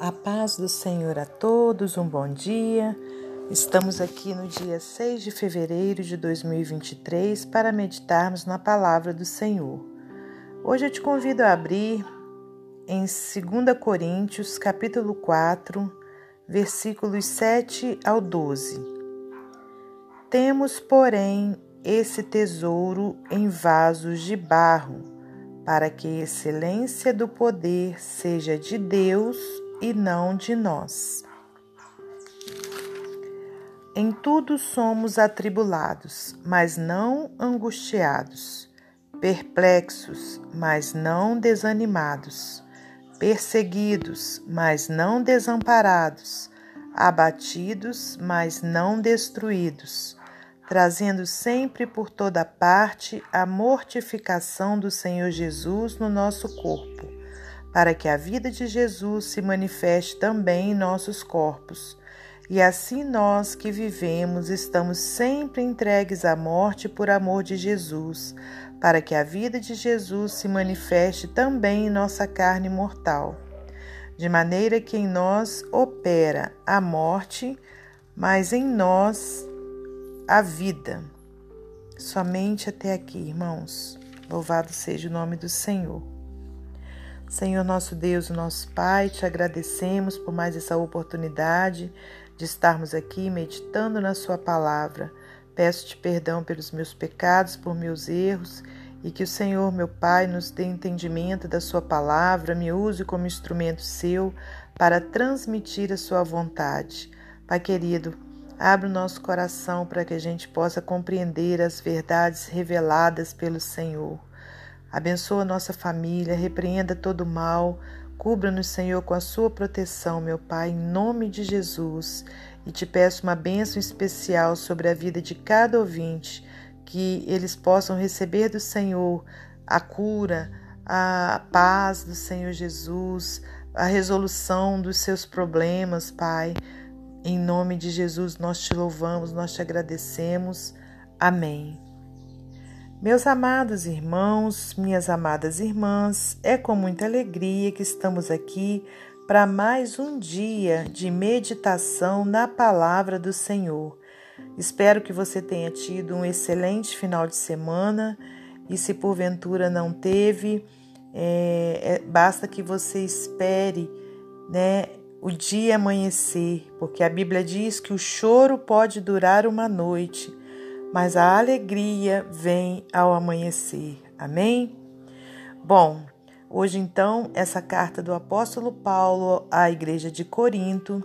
A paz do Senhor a todos, um bom dia. Estamos aqui no dia 6 de fevereiro de 2023 para meditarmos na palavra do Senhor. Hoje eu te convido a abrir em 2 Coríntios, capítulo 4, versículos 7 ao 12. Temos, porém, esse tesouro em vasos de barro, para que a excelência do poder seja de Deus e não de nós. Em tudo somos atribulados, mas não angustiados, perplexos, mas não desanimados, perseguidos, mas não desamparados, abatidos, mas não destruídos, trazendo sempre por toda parte a mortificação do Senhor Jesus no nosso corpo para que a vida de Jesus se manifeste também em nossos corpos. E assim nós que vivemos estamos sempre entregues à morte por amor de Jesus, para que a vida de Jesus se manifeste também em nossa carne mortal. De maneira que em nós opera a morte, mas em nós a vida. Somente até aqui, irmãos. Louvado seja o nome do Senhor. Senhor nosso Deus, nosso Pai, te agradecemos por mais essa oportunidade de estarmos aqui meditando na Sua palavra. Peço-te perdão pelos meus pecados, por meus erros e que o Senhor, meu Pai, nos dê entendimento da Sua palavra, me use como instrumento seu para transmitir a Sua vontade. Pai querido, abre o nosso coração para que a gente possa compreender as verdades reveladas pelo Senhor. Abençoa nossa família, repreenda todo mal, cubra-nos, Senhor, com a sua proteção, meu Pai, em nome de Jesus. E te peço uma bênção especial sobre a vida de cada ouvinte, que eles possam receber do Senhor a cura, a paz do Senhor Jesus, a resolução dos seus problemas, Pai. Em nome de Jesus, nós te louvamos, nós te agradecemos. Amém. Meus amados irmãos, minhas amadas irmãs, é com muita alegria que estamos aqui para mais um dia de meditação na palavra do Senhor. Espero que você tenha tido um excelente final de semana e, se porventura não teve, é, é, basta que você espere né, o dia amanhecer, porque a Bíblia diz que o choro pode durar uma noite mas a alegria vem ao amanhecer. Amém? Bom, hoje então, essa carta do apóstolo Paulo à igreja de Corinto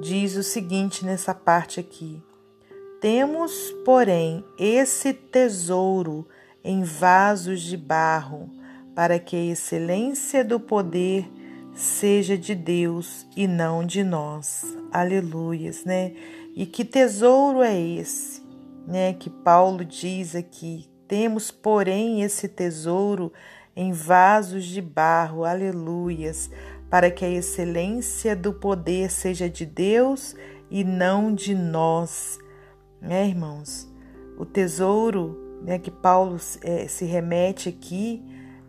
diz o seguinte nessa parte aqui: Temos, porém, esse tesouro em vasos de barro, para que a excelência do poder seja de Deus e não de nós. Aleluias, né? E que tesouro é esse? Né, que Paulo diz aqui: temos, porém, esse tesouro em vasos de barro, aleluias, para que a excelência do poder seja de Deus e não de nós. Né, irmãos? O tesouro né, que Paulo é, se remete aqui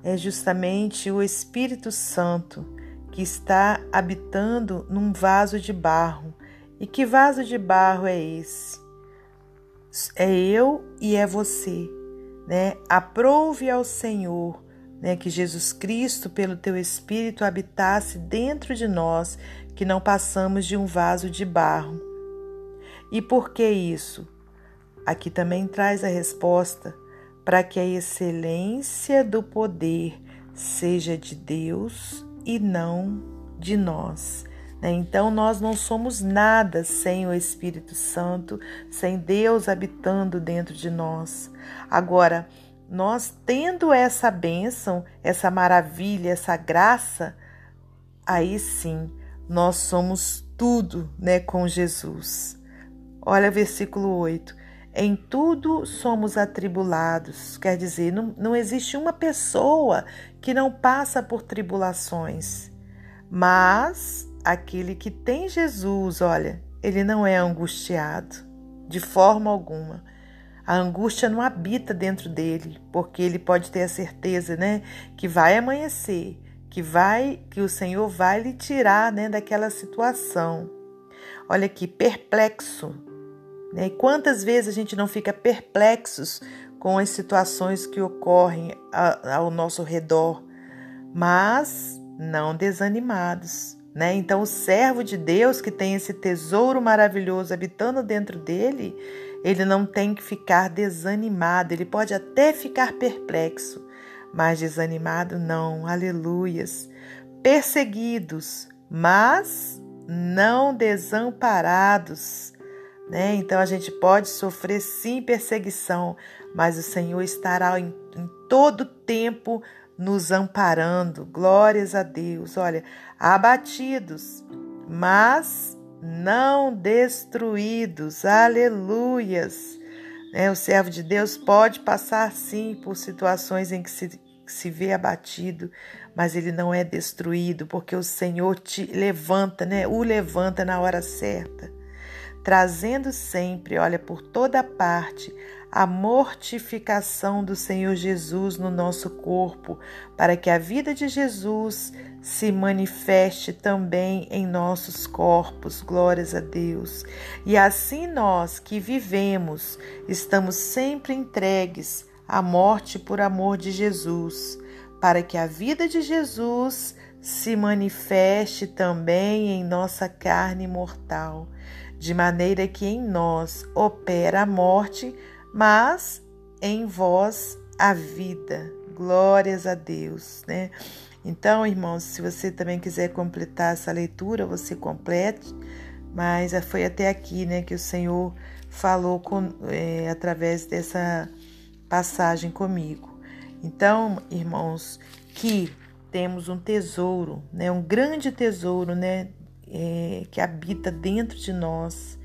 é justamente o Espírito Santo que está habitando num vaso de barro. E que vaso de barro é esse? É eu e é você, né? Aprove ao Senhor, né, que Jesus Cristo, pelo teu Espírito, habitasse dentro de nós, que não passamos de um vaso de barro. E por que isso? Aqui também traz a resposta para que a excelência do poder seja de Deus e não de nós. Né? Então, nós não somos nada sem o Espírito Santo, sem Deus habitando dentro de nós. Agora, nós tendo essa bênção, essa maravilha, essa graça, aí sim nós somos tudo né, com Jesus. Olha versículo 8. Em tudo somos atribulados, quer dizer, não, não existe uma pessoa que não passa por tribulações, mas aquele que tem Jesus, olha, ele não é angustiado de forma alguma. A angústia não habita dentro dele, porque ele pode ter a certeza, né, que vai amanhecer, que vai, que o Senhor vai lhe tirar, né, daquela situação. Olha aqui, perplexo. Né? Quantas vezes a gente não fica perplexos com as situações que ocorrem ao nosso redor, mas não desanimados. Né? Então, o servo de Deus que tem esse tesouro maravilhoso habitando dentro dele, ele não tem que ficar desanimado, ele pode até ficar perplexo, mas desanimado não, aleluias. Perseguidos, mas não desamparados. Né? Então a gente pode sofrer sim perseguição, mas o Senhor estará em, em todo tempo nos amparando. Glórias a Deus. Olha, abatidos, mas não destruídos. Aleluias. Né? O servo de Deus pode passar sim por situações em que se, se vê abatido, mas ele não é destruído, porque o Senhor te levanta, né? O levanta na hora certa, trazendo sempre, olha, por toda parte, a mortificação do Senhor Jesus no nosso corpo, para que a vida de Jesus se manifeste também em nossos corpos, glórias a Deus. E assim nós que vivemos, estamos sempre entregues à morte por amor de Jesus, para que a vida de Jesus se manifeste também em nossa carne mortal, de maneira que em nós opera a morte mas em vós a vida. Glórias a Deus, né? Então, irmãos, se você também quiser completar essa leitura, você complete, mas foi até aqui, né, que o Senhor falou com, é, através dessa passagem comigo. Então, irmãos, que temos um tesouro, né, um grande tesouro, né, é, que habita dentro de nós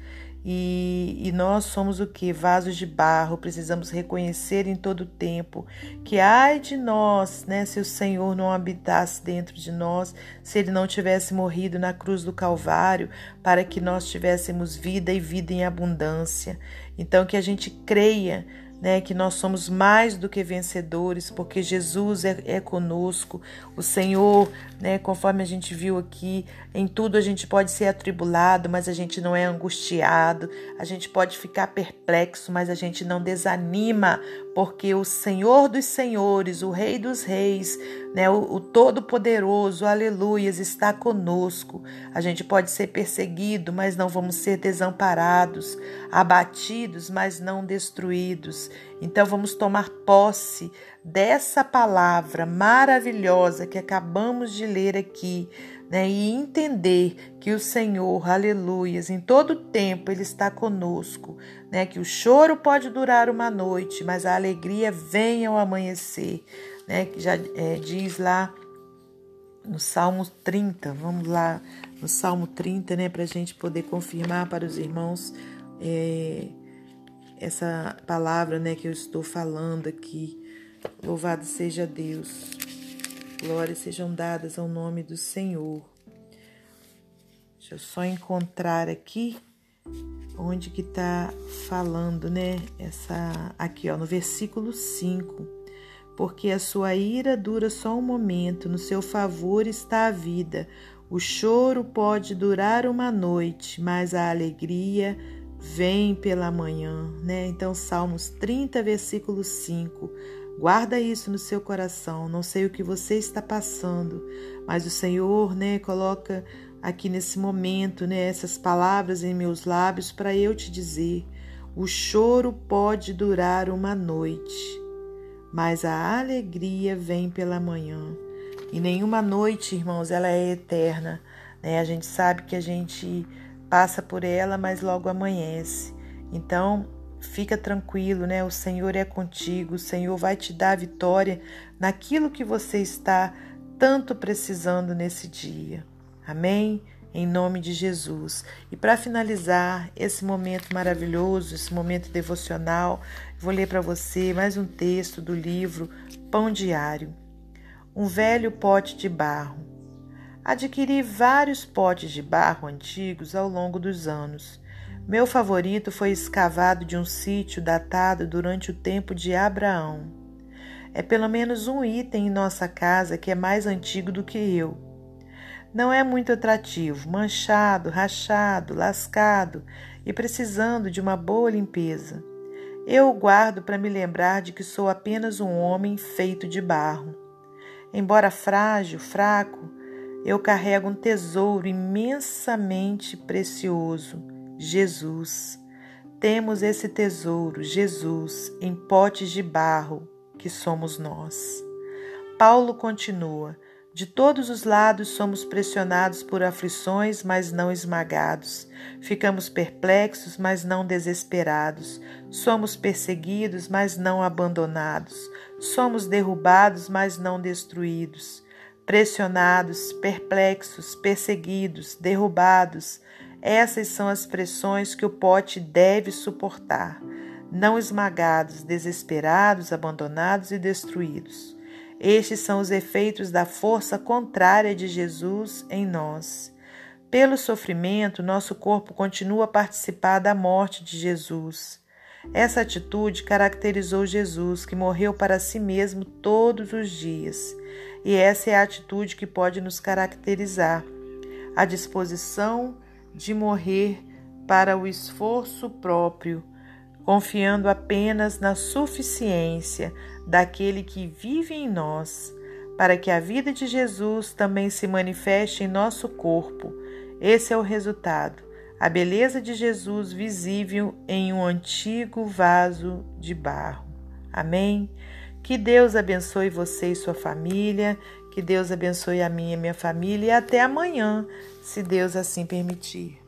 e, e, nós somos o que? Vasos de barro, precisamos reconhecer em todo tempo que ai de nós, né, se o Senhor não habitasse dentro de nós, se ele não tivesse morrido na cruz do Calvário para que nós tivéssemos vida e vida em abundância. Então que a gente creia né, que nós somos mais do que vencedores, porque Jesus é, é conosco, o Senhor, né, conforme a gente viu aqui, em tudo a gente pode ser atribulado, mas a gente não é angustiado, a gente pode ficar perplexo, mas a gente não desanima, porque o Senhor dos Senhores, o Rei dos Reis, né, o, o Todo-Poderoso, aleluias, está conosco. A gente pode ser perseguido, mas não vamos ser desamparados, abatidos, mas não destruídos. Então vamos tomar posse dessa palavra maravilhosa que acabamos de ler aqui, né? E entender que o Senhor, aleluias, em todo tempo Ele está conosco, né? Que o choro pode durar uma noite, mas a alegria vem ao amanhecer, né? Que já é, diz lá no Salmo 30, vamos lá no Salmo 30, né? Para a gente poder confirmar para os irmãos. É, essa palavra né, que eu estou falando aqui. Louvado seja Deus. Glórias sejam dadas ao nome do Senhor. Deixa eu só encontrar aqui onde que está falando, né? Essa aqui, ó, no versículo 5. Porque a sua ira dura só um momento, no seu favor está a vida. O choro pode durar uma noite, mas a alegria vem pela manhã, né? Então, Salmos 30, versículo 5. Guarda isso no seu coração. Não sei o que você está passando, mas o Senhor, né, coloca aqui nesse momento, né, essas palavras em meus lábios para eu te dizer: o choro pode durar uma noite, mas a alegria vem pela manhã. E nenhuma noite, irmãos, ela é eterna, né? A gente sabe que a gente passa por ela, mas logo amanhece. Então, fica tranquilo, né? O Senhor é contigo, o Senhor vai te dar vitória naquilo que você está tanto precisando nesse dia. Amém? Em nome de Jesus. E para finalizar esse momento maravilhoso, esse momento devocional, vou ler para você mais um texto do livro Pão Diário. Um velho pote de barro Adquiri vários potes de barro antigos ao longo dos anos. Meu favorito foi escavado de um sítio datado durante o tempo de Abraão. É pelo menos um item em nossa casa que é mais antigo do que eu. Não é muito atrativo, manchado, rachado, lascado e precisando de uma boa limpeza. Eu o guardo para me lembrar de que sou apenas um homem feito de barro. Embora frágil, fraco, eu carrego um tesouro imensamente precioso, Jesus. Temos esse tesouro, Jesus, em potes de barro, que somos nós. Paulo continua: De todos os lados somos pressionados por aflições, mas não esmagados. Ficamos perplexos, mas não desesperados. Somos perseguidos, mas não abandonados. Somos derrubados, mas não destruídos pressionados, perplexos, perseguidos, derrubados. Essas são as pressões que o pote deve suportar, não esmagados, desesperados, abandonados e destruídos. Estes são os efeitos da força contrária de Jesus em nós. Pelo sofrimento, nosso corpo continua a participar da morte de Jesus. Essa atitude caracterizou Jesus, que morreu para si mesmo todos os dias. E essa é a atitude que pode nos caracterizar: a disposição de morrer para o esforço próprio, confiando apenas na suficiência daquele que vive em nós, para que a vida de Jesus também se manifeste em nosso corpo. Esse é o resultado a beleza de Jesus visível em um antigo vaso de barro. Amém? Que Deus abençoe você e sua família, que Deus abençoe a minha e minha família e até amanhã, se Deus assim permitir.